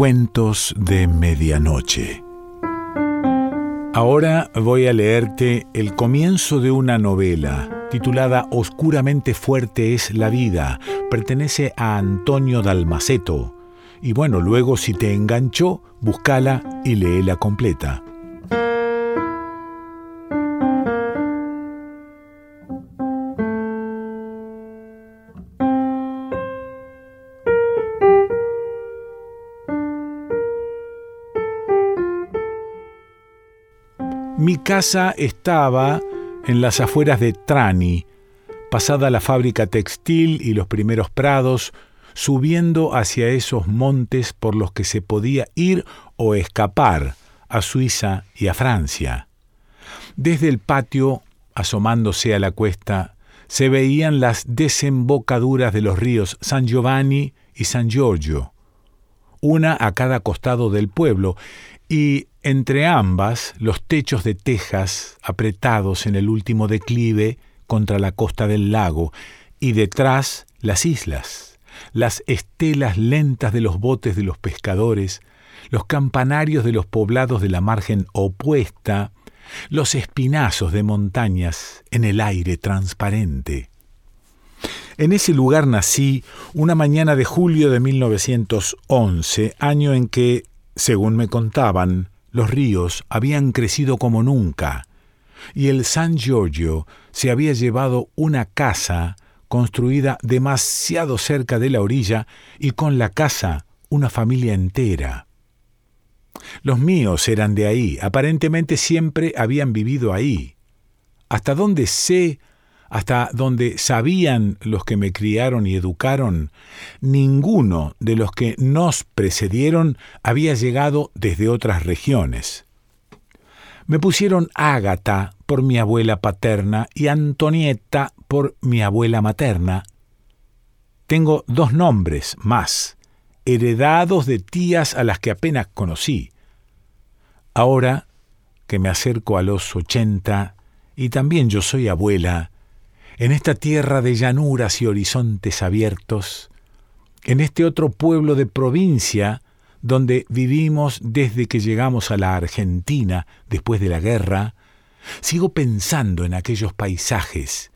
Cuentos de Medianoche. Ahora voy a leerte el comienzo de una novela titulada Oscuramente fuerte es la vida. Pertenece a Antonio Dalmaceto. Y bueno, luego si te enganchó, búscala y léela completa. Casa estaba en las afueras de Trani, pasada la fábrica textil y los primeros prados, subiendo hacia esos montes por los que se podía ir o escapar a Suiza y a Francia. Desde el patio, asomándose a la cuesta, se veían las desembocaduras de los ríos San Giovanni y San Giorgio, una a cada costado del pueblo, y entre ambas los techos de tejas apretados en el último declive contra la costa del lago, y detrás las islas, las estelas lentas de los botes de los pescadores, los campanarios de los poblados de la margen opuesta, los espinazos de montañas en el aire transparente. En ese lugar nací una mañana de julio de 1911, año en que según me contaban, los ríos habían crecido como nunca, y el San Giorgio se había llevado una casa construida demasiado cerca de la orilla y con la casa una familia entera. Los míos eran de ahí, aparentemente siempre habían vivido ahí. Hasta donde sé hasta donde sabían los que me criaron y educaron, ninguno de los que nos precedieron había llegado desde otras regiones. Me pusieron Ágata por mi abuela paterna y Antonieta por mi abuela materna. Tengo dos nombres más, heredados de tías a las que apenas conocí. Ahora que me acerco a los ochenta, y también yo soy abuela, en esta tierra de llanuras y horizontes abiertos, en este otro pueblo de provincia donde vivimos desde que llegamos a la Argentina después de la guerra, sigo pensando en aquellos paisajes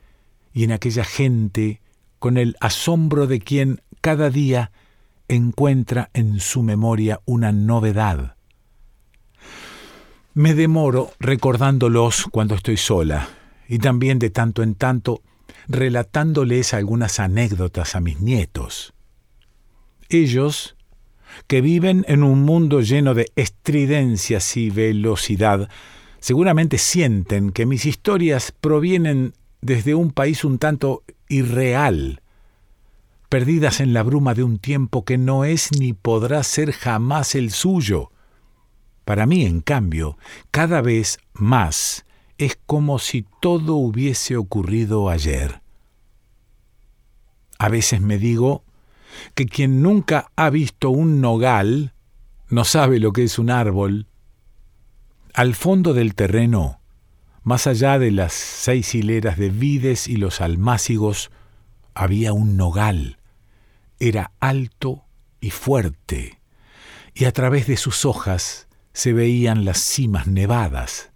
y en aquella gente con el asombro de quien cada día encuentra en su memoria una novedad. Me demoro recordándolos cuando estoy sola y también de tanto en tanto relatándoles algunas anécdotas a mis nietos. Ellos, que viven en un mundo lleno de estridencias y velocidad, seguramente sienten que mis historias provienen desde un país un tanto irreal, perdidas en la bruma de un tiempo que no es ni podrá ser jamás el suyo. Para mí, en cambio, cada vez más es como si todo hubiese ocurrido ayer. A veces me digo que quien nunca ha visto un nogal no sabe lo que es un árbol. Al fondo del terreno, más allá de las seis hileras de vides y los almácigos, había un nogal. Era alto y fuerte, y a través de sus hojas se veían las cimas nevadas.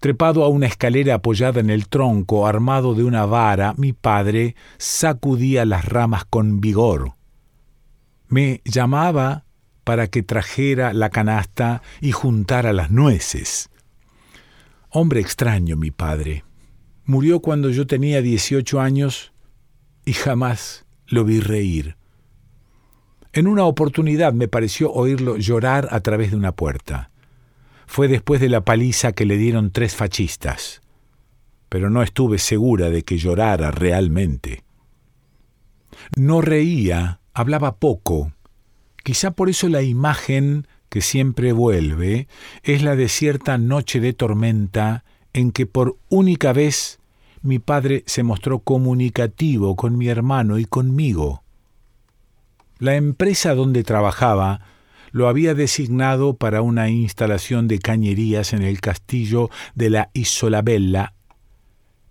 Trepado a una escalera apoyada en el tronco, armado de una vara, mi padre sacudía las ramas con vigor. Me llamaba para que trajera la canasta y juntara las nueces. Hombre extraño, mi padre. Murió cuando yo tenía 18 años y jamás lo vi reír. En una oportunidad me pareció oírlo llorar a través de una puerta fue después de la paliza que le dieron tres fachistas, pero no estuve segura de que llorara realmente. No reía, hablaba poco. Quizá por eso la imagen que siempre vuelve es la de cierta noche de tormenta en que por única vez mi padre se mostró comunicativo con mi hermano y conmigo. La empresa donde trabajaba lo había designado para una instalación de cañerías en el castillo de la Isolabella,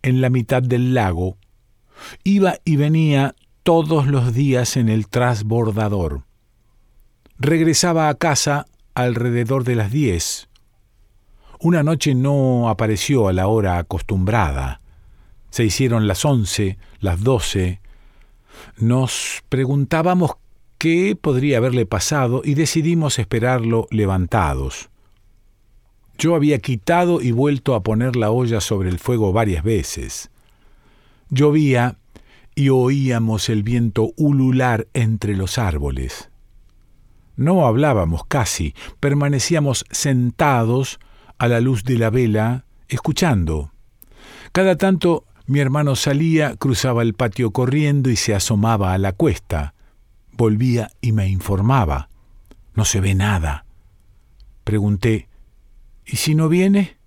en la mitad del lago. Iba y venía todos los días en el trasbordador. Regresaba a casa alrededor de las diez. Una noche no apareció a la hora acostumbrada. Se hicieron las once, las doce. Nos preguntábamos qué podría haberle pasado y decidimos esperarlo levantados. Yo había quitado y vuelto a poner la olla sobre el fuego varias veces. Llovía y oíamos el viento ulular entre los árboles. No hablábamos casi, permanecíamos sentados a la luz de la vela, escuchando. Cada tanto mi hermano salía, cruzaba el patio corriendo y se asomaba a la cuesta. Volvía y me informaba. No se ve nada. Pregunté, ¿y si no viene?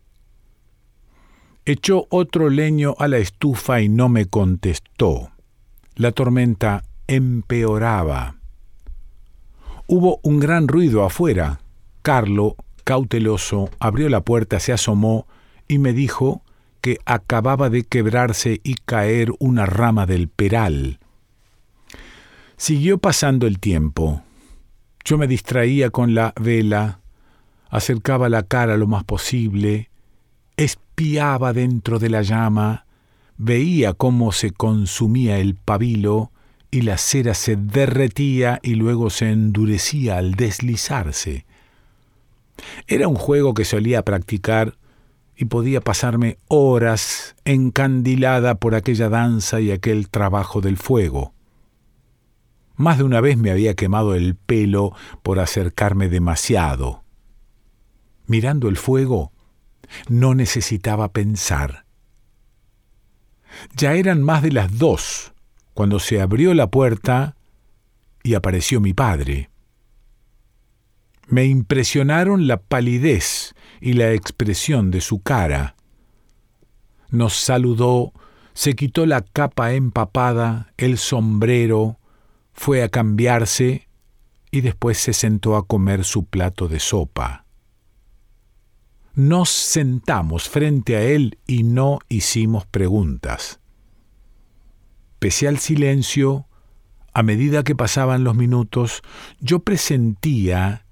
Echó otro leño a la estufa y no me contestó. La tormenta empeoraba. Hubo un gran ruido afuera. Carlo, cauteloso, abrió la puerta, se asomó y me dijo que acababa de quebrarse y caer una rama del peral. Siguió pasando el tiempo. Yo me distraía con la vela, acercaba la cara lo más posible, espiaba dentro de la llama, veía cómo se consumía el pabilo, y la cera se derretía y luego se endurecía al deslizarse. Era un juego que solía practicar y podía pasarme horas encandilada por aquella danza y aquel trabajo del fuego. Más de una vez me había quemado el pelo por acercarme demasiado. Mirando el fuego, no necesitaba pensar. Ya eran más de las dos cuando se abrió la puerta y apareció mi padre. Me impresionaron la palidez y la expresión de su cara. Nos saludó, se quitó la capa empapada, el sombrero, fue a cambiarse y después se sentó a comer su plato de sopa. Nos sentamos frente a él y no hicimos preguntas. Pese al silencio, a medida que pasaban los minutos, yo presentía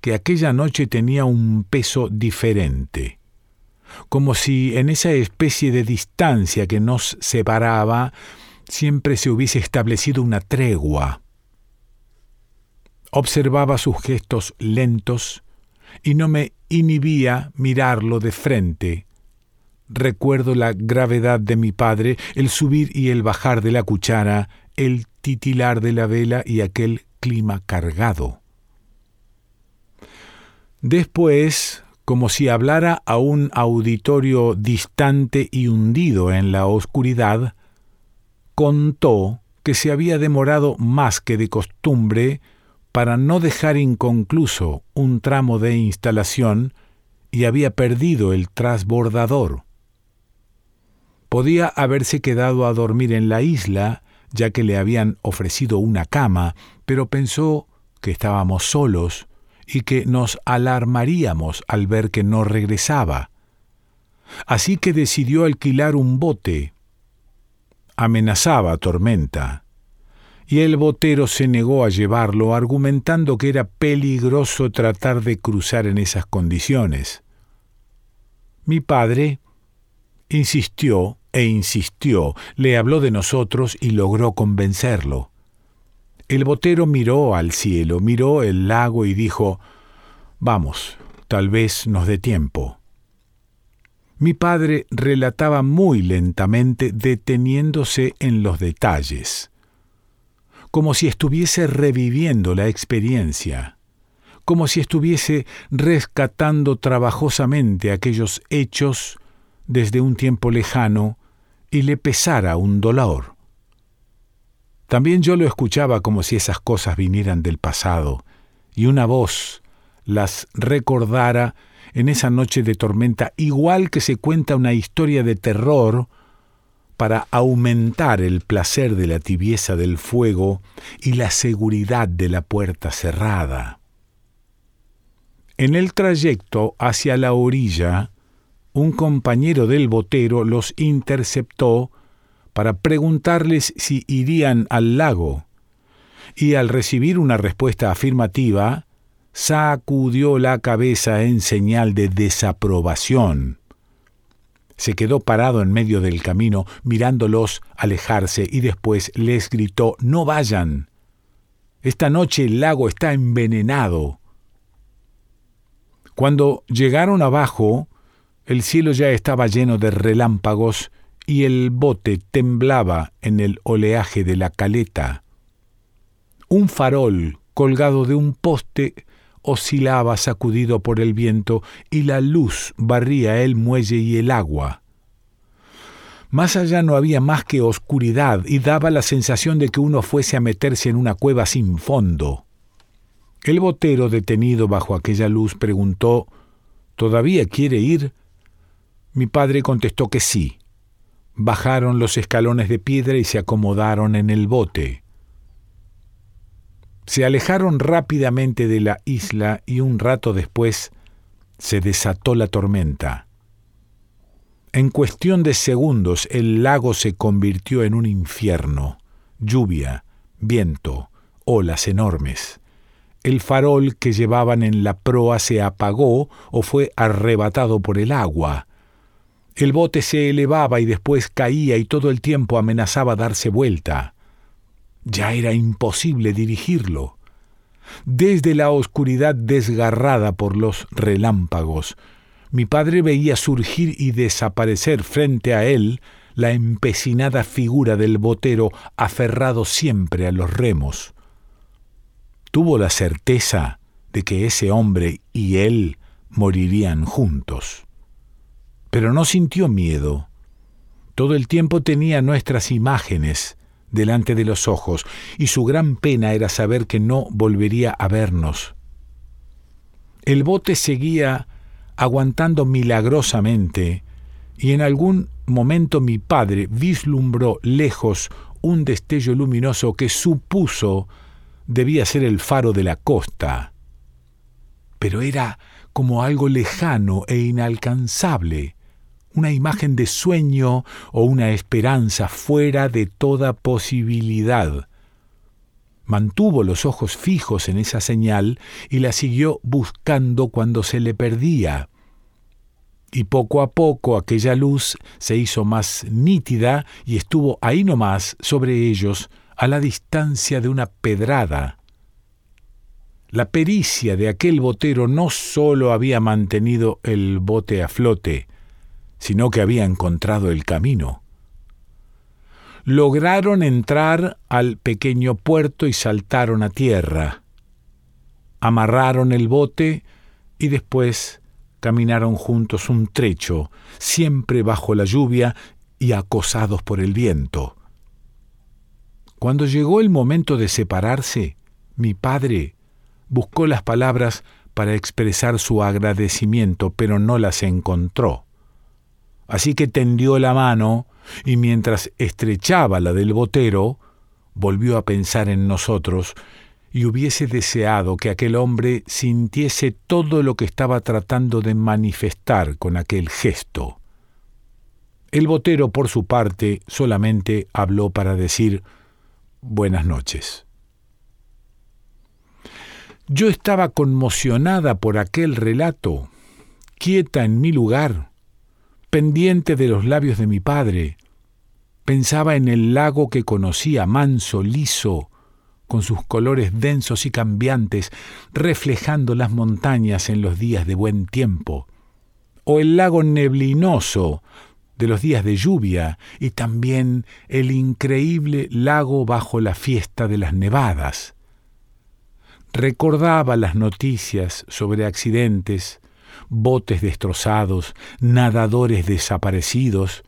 que aquella noche tenía un peso diferente, como si en esa especie de distancia que nos separaba siempre se hubiese establecido una tregua. Observaba sus gestos lentos y no me inhibía mirarlo de frente, Recuerdo la gravedad de mi padre, el subir y el bajar de la cuchara, el titilar de la vela y aquel clima cargado. Después, como si hablara a un auditorio distante y hundido en la oscuridad, contó que se había demorado más que de costumbre para no dejar inconcluso un tramo de instalación y había perdido el trasbordador. Podía haberse quedado a dormir en la isla, ya que le habían ofrecido una cama, pero pensó que estábamos solos y que nos alarmaríamos al ver que no regresaba. Así que decidió alquilar un bote. Amenazaba tormenta, y el botero se negó a llevarlo, argumentando que era peligroso tratar de cruzar en esas condiciones. Mi padre insistió e insistió, le habló de nosotros y logró convencerlo. El botero miró al cielo, miró el lago y dijo, Vamos, tal vez nos dé tiempo. Mi padre relataba muy lentamente, deteniéndose en los detalles, como si estuviese reviviendo la experiencia, como si estuviese rescatando trabajosamente aquellos hechos desde un tiempo lejano y le pesara un dolor. También yo lo escuchaba como si esas cosas vinieran del pasado, y una voz las recordara en esa noche de tormenta, igual que se cuenta una historia de terror para aumentar el placer de la tibieza del fuego y la seguridad de la puerta cerrada. En el trayecto hacia la orilla, un compañero del botero los interceptó para preguntarles si irían al lago, y al recibir una respuesta afirmativa, sacudió la cabeza en señal de desaprobación. Se quedó parado en medio del camino mirándolos alejarse y después les gritó No vayan. Esta noche el lago está envenenado. Cuando llegaron abajo, el cielo ya estaba lleno de relámpagos y el bote temblaba en el oleaje de la caleta. Un farol colgado de un poste oscilaba sacudido por el viento y la luz barría el muelle y el agua. Más allá no había más que oscuridad y daba la sensación de que uno fuese a meterse en una cueva sin fondo. El botero, detenido bajo aquella luz, preguntó ¿Todavía quiere ir? Mi padre contestó que sí. Bajaron los escalones de piedra y se acomodaron en el bote. Se alejaron rápidamente de la isla y un rato después se desató la tormenta. En cuestión de segundos el lago se convirtió en un infierno. Lluvia, viento, olas enormes. El farol que llevaban en la proa se apagó o fue arrebatado por el agua. El bote se elevaba y después caía y todo el tiempo amenazaba darse vuelta. Ya era imposible dirigirlo. Desde la oscuridad desgarrada por los relámpagos, mi padre veía surgir y desaparecer frente a él la empecinada figura del botero aferrado siempre a los remos. Tuvo la certeza de que ese hombre y él morirían juntos. Pero no sintió miedo. Todo el tiempo tenía nuestras imágenes delante de los ojos, y su gran pena era saber que no volvería a vernos. El bote seguía aguantando milagrosamente, y en algún momento mi padre vislumbró lejos un destello luminoso que supuso debía ser el faro de la costa. Pero era como algo lejano e inalcanzable, una imagen de sueño o una esperanza fuera de toda posibilidad. Mantuvo los ojos fijos en esa señal y la siguió buscando cuando se le perdía. Y poco a poco aquella luz se hizo más nítida y estuvo ahí nomás sobre ellos a la distancia de una pedrada. La pericia de aquel botero no sólo había mantenido el bote a flote, sino que había encontrado el camino. Lograron entrar al pequeño puerto y saltaron a tierra. Amarraron el bote y después caminaron juntos un trecho, siempre bajo la lluvia y acosados por el viento. Cuando llegó el momento de separarse, mi padre buscó las palabras para expresar su agradecimiento, pero no las encontró. Así que tendió la mano y mientras estrechaba la del botero, volvió a pensar en nosotros y hubiese deseado que aquel hombre sintiese todo lo que estaba tratando de manifestar con aquel gesto. El botero, por su parte, solamente habló para decir buenas noches. Yo estaba conmocionada por aquel relato, quieta en mi lugar, pendiente de los labios de mi padre. Pensaba en el lago que conocía, manso, liso, con sus colores densos y cambiantes, reflejando las montañas en los días de buen tiempo, o el lago neblinoso de los días de lluvia, y también el increíble lago bajo la fiesta de las nevadas. Recordaba las noticias sobre accidentes, botes destrozados, nadadores desaparecidos,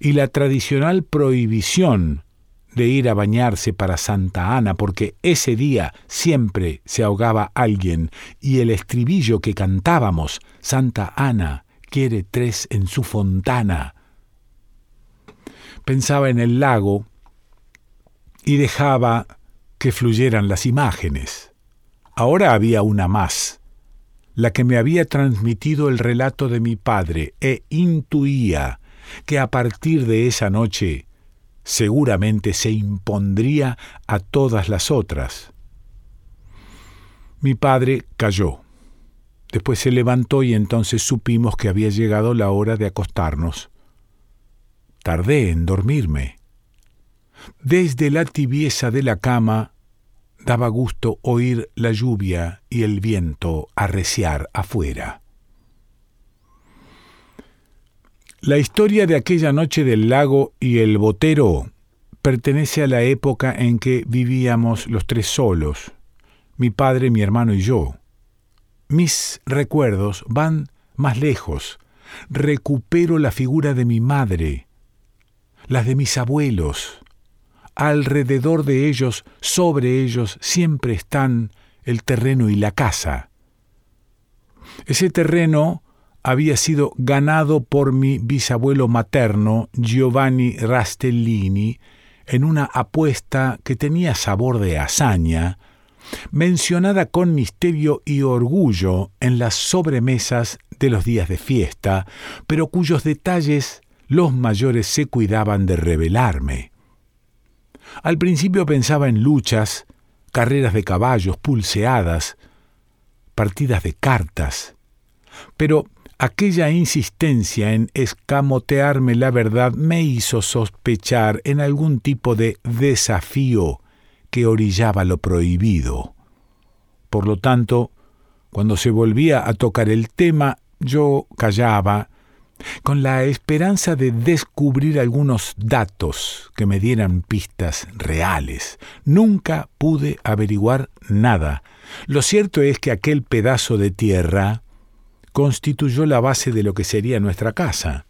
y la tradicional prohibición de ir a bañarse para Santa Ana, porque ese día siempre se ahogaba alguien, y el estribillo que cantábamos, Santa Ana quiere tres en su fontana. Pensaba en el lago y dejaba que fluyeran las imágenes. Ahora había una más la que me había transmitido el relato de mi padre, e intuía que a partir de esa noche seguramente se impondría a todas las otras. Mi padre cayó. Después se levantó y entonces supimos que había llegado la hora de acostarnos. Tardé en dormirme. Desde la tibieza de la cama daba gusto oír la lluvia y el viento arreciar afuera. La historia de aquella noche del lago y el botero pertenece a la época en que vivíamos los tres solos, mi padre, mi hermano y yo. Mis recuerdos van más lejos. Recupero la figura de mi madre, las de mis abuelos. Alrededor de ellos, sobre ellos, siempre están el terreno y la casa. Ese terreno había sido ganado por mi bisabuelo materno, Giovanni Rastellini, en una apuesta que tenía sabor de hazaña, mencionada con misterio y orgullo en las sobremesas de los días de fiesta, pero cuyos detalles los mayores se cuidaban de revelarme. Al principio pensaba en luchas, carreras de caballos, pulseadas, partidas de cartas, pero Aquella insistencia en escamotearme la verdad me hizo sospechar en algún tipo de desafío que orillaba lo prohibido. Por lo tanto, cuando se volvía a tocar el tema, yo callaba, con la esperanza de descubrir algunos datos que me dieran pistas reales. Nunca pude averiguar nada. Lo cierto es que aquel pedazo de tierra constituyó la base de lo que sería nuestra casa.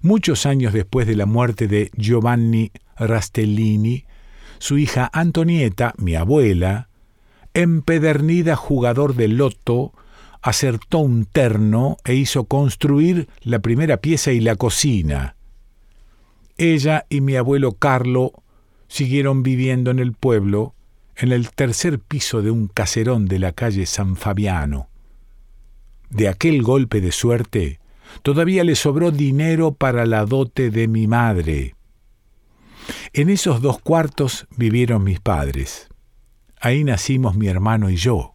Muchos años después de la muerte de Giovanni Rastellini, su hija Antonieta, mi abuela, empedernida jugador de loto, acertó un terno e hizo construir la primera pieza y la cocina. Ella y mi abuelo Carlo siguieron viviendo en el pueblo, en el tercer piso de un caserón de la calle San Fabiano de aquel golpe de suerte, todavía le sobró dinero para la dote de mi madre. En esos dos cuartos vivieron mis padres. Ahí nacimos mi hermano y yo,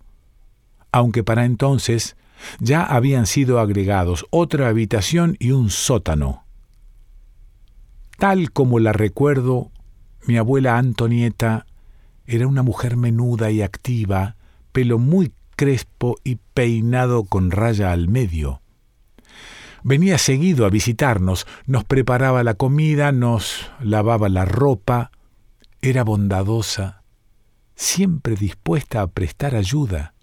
aunque para entonces ya habían sido agregados otra habitación y un sótano. Tal como la recuerdo, mi abuela Antonieta era una mujer menuda y activa, pelo muy crespo y peinado con raya al medio. Venía seguido a visitarnos, nos preparaba la comida, nos lavaba la ropa, era bondadosa, siempre dispuesta a prestar ayuda.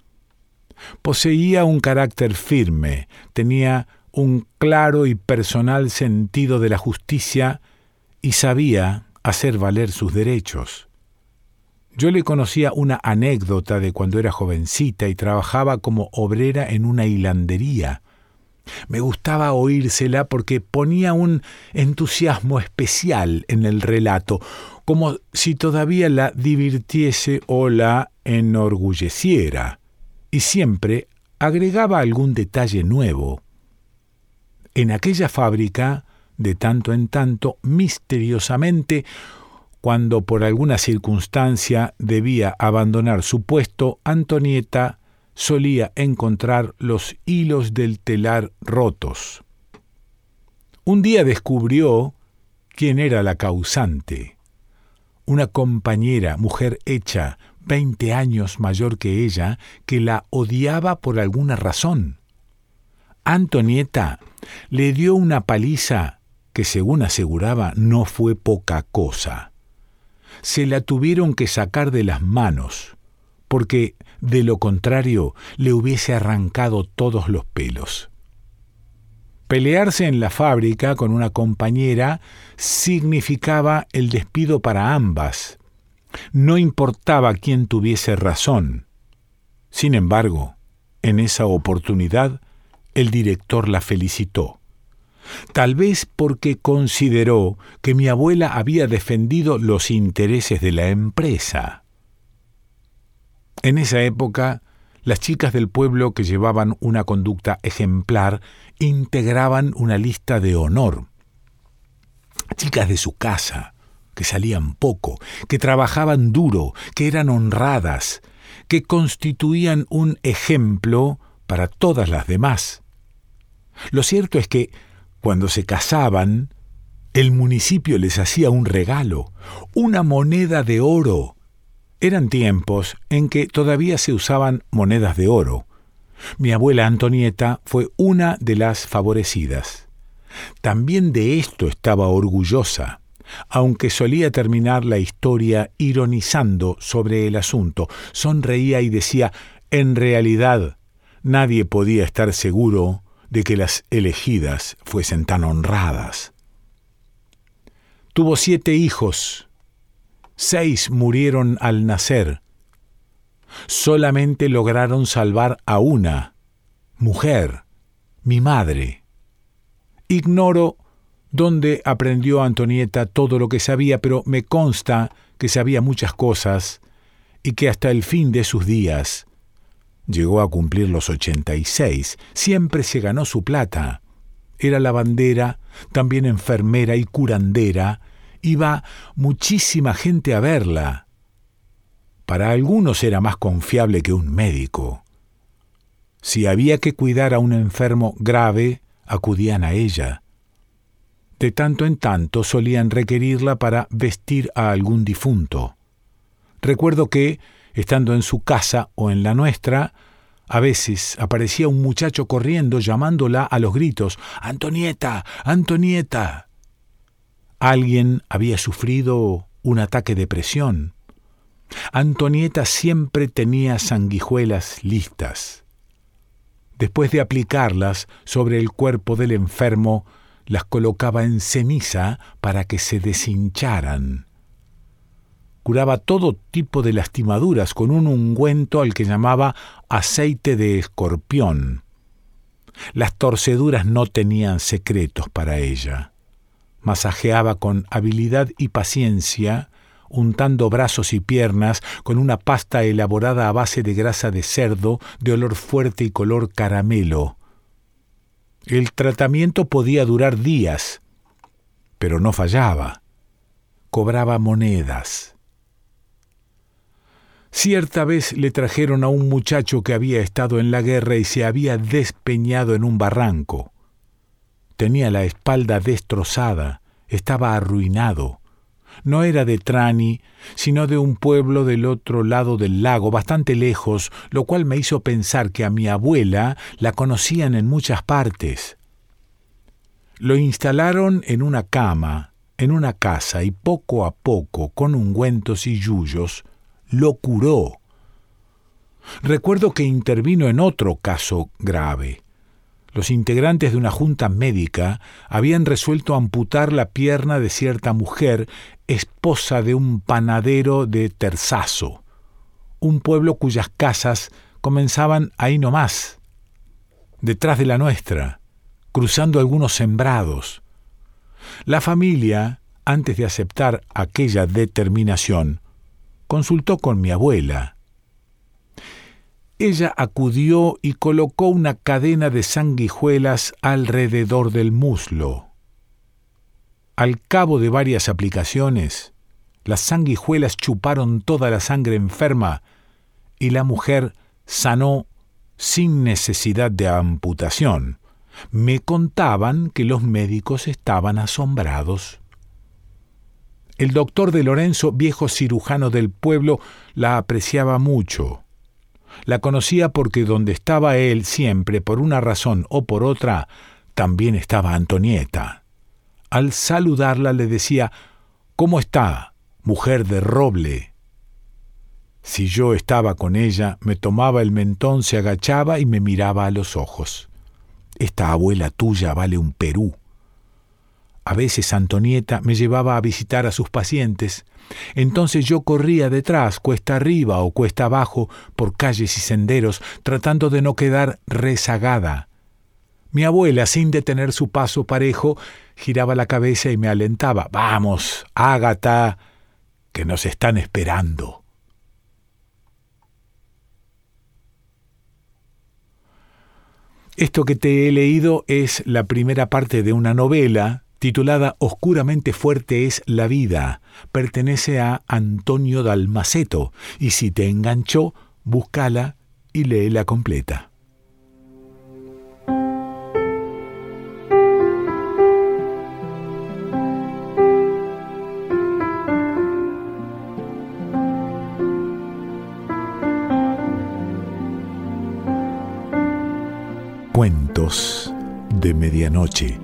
Poseía un carácter firme, tenía un claro y personal sentido de la justicia y sabía hacer valer sus derechos. Yo le conocía una anécdota de cuando era jovencita y trabajaba como obrera en una hilandería. Me gustaba oírsela porque ponía un entusiasmo especial en el relato, como si todavía la divirtiese o la enorgulleciera, y siempre agregaba algún detalle nuevo. En aquella fábrica, de tanto en tanto, misteriosamente, cuando por alguna circunstancia debía abandonar su puesto, Antonieta solía encontrar los hilos del telar rotos. Un día descubrió quién era la causante. Una compañera, mujer hecha, veinte años mayor que ella, que la odiaba por alguna razón. Antonieta le dio una paliza que, según aseguraba, no fue poca cosa se la tuvieron que sacar de las manos, porque de lo contrario le hubiese arrancado todos los pelos. Pelearse en la fábrica con una compañera significaba el despido para ambas. No importaba quién tuviese razón. Sin embargo, en esa oportunidad, el director la felicitó tal vez porque consideró que mi abuela había defendido los intereses de la empresa. En esa época, las chicas del pueblo que llevaban una conducta ejemplar integraban una lista de honor. chicas de su casa, que salían poco, que trabajaban duro, que eran honradas, que constituían un ejemplo para todas las demás. Lo cierto es que, cuando se casaban, el municipio les hacía un regalo, una moneda de oro. Eran tiempos en que todavía se usaban monedas de oro. Mi abuela Antonieta fue una de las favorecidas. También de esto estaba orgullosa, aunque solía terminar la historia ironizando sobre el asunto, sonreía y decía, en realidad, nadie podía estar seguro de que las elegidas fuesen tan honradas. Tuvo siete hijos, seis murieron al nacer, solamente lograron salvar a una, mujer, mi madre. Ignoro dónde aprendió Antonieta todo lo que sabía, pero me consta que sabía muchas cosas y que hasta el fin de sus días llegó a cumplir los 86. Siempre se ganó su plata. Era lavandera, también enfermera y curandera. Iba muchísima gente a verla. Para algunos era más confiable que un médico. Si había que cuidar a un enfermo grave, acudían a ella. De tanto en tanto solían requerirla para vestir a algún difunto. Recuerdo que, estando en su casa o en la nuestra, a veces aparecía un muchacho corriendo llamándola a los gritos Antonieta, Antonieta. Alguien había sufrido un ataque de presión. Antonieta siempre tenía sanguijuelas listas. Después de aplicarlas sobre el cuerpo del enfermo, las colocaba en ceniza para que se deshincharan. Curaba todo tipo de lastimaduras con un ungüento al que llamaba aceite de escorpión. Las torceduras no tenían secretos para ella. Masajeaba con habilidad y paciencia untando brazos y piernas con una pasta elaborada a base de grasa de cerdo de olor fuerte y color caramelo. El tratamiento podía durar días, pero no fallaba. Cobraba monedas. Cierta vez le trajeron a un muchacho que había estado en la guerra y se había despeñado en un barranco. Tenía la espalda destrozada, estaba arruinado no era de Trani, sino de un pueblo del otro lado del lago, bastante lejos, lo cual me hizo pensar que a mi abuela la conocían en muchas partes. Lo instalaron en una cama, en una casa, y poco a poco, con ungüentos y yuyos, lo curó. Recuerdo que intervino en otro caso grave. Los integrantes de una junta médica habían resuelto amputar la pierna de cierta mujer, esposa de un panadero de Terzazo, un pueblo cuyas casas comenzaban ahí nomás, detrás de la nuestra, cruzando algunos sembrados. La familia, antes de aceptar aquella determinación, consultó con mi abuela, ella acudió y colocó una cadena de sanguijuelas alrededor del muslo. Al cabo de varias aplicaciones, las sanguijuelas chuparon toda la sangre enferma y la mujer sanó sin necesidad de amputación. Me contaban que los médicos estaban asombrados. El doctor de Lorenzo, viejo cirujano del pueblo, la apreciaba mucho. La conocía porque donde estaba él siempre, por una razón o por otra, también estaba Antonieta. Al saludarla le decía, ¿Cómo está, mujer de roble? Si yo estaba con ella, me tomaba el mentón, se agachaba y me miraba a los ojos. Esta abuela tuya vale un Perú. A veces Antonieta me llevaba a visitar a sus pacientes. Entonces yo corría detrás, cuesta arriba o cuesta abajo, por calles y senderos, tratando de no quedar rezagada. Mi abuela, sin detener su paso parejo, giraba la cabeza y me alentaba. Vamos, Ágata, que nos están esperando. Esto que te he leído es la primera parte de una novela titulada Oscuramente fuerte es la vida. Pertenece a Antonio Dalmaceto y si te enganchó, búscala y léela completa. Cuentos de Medianoche.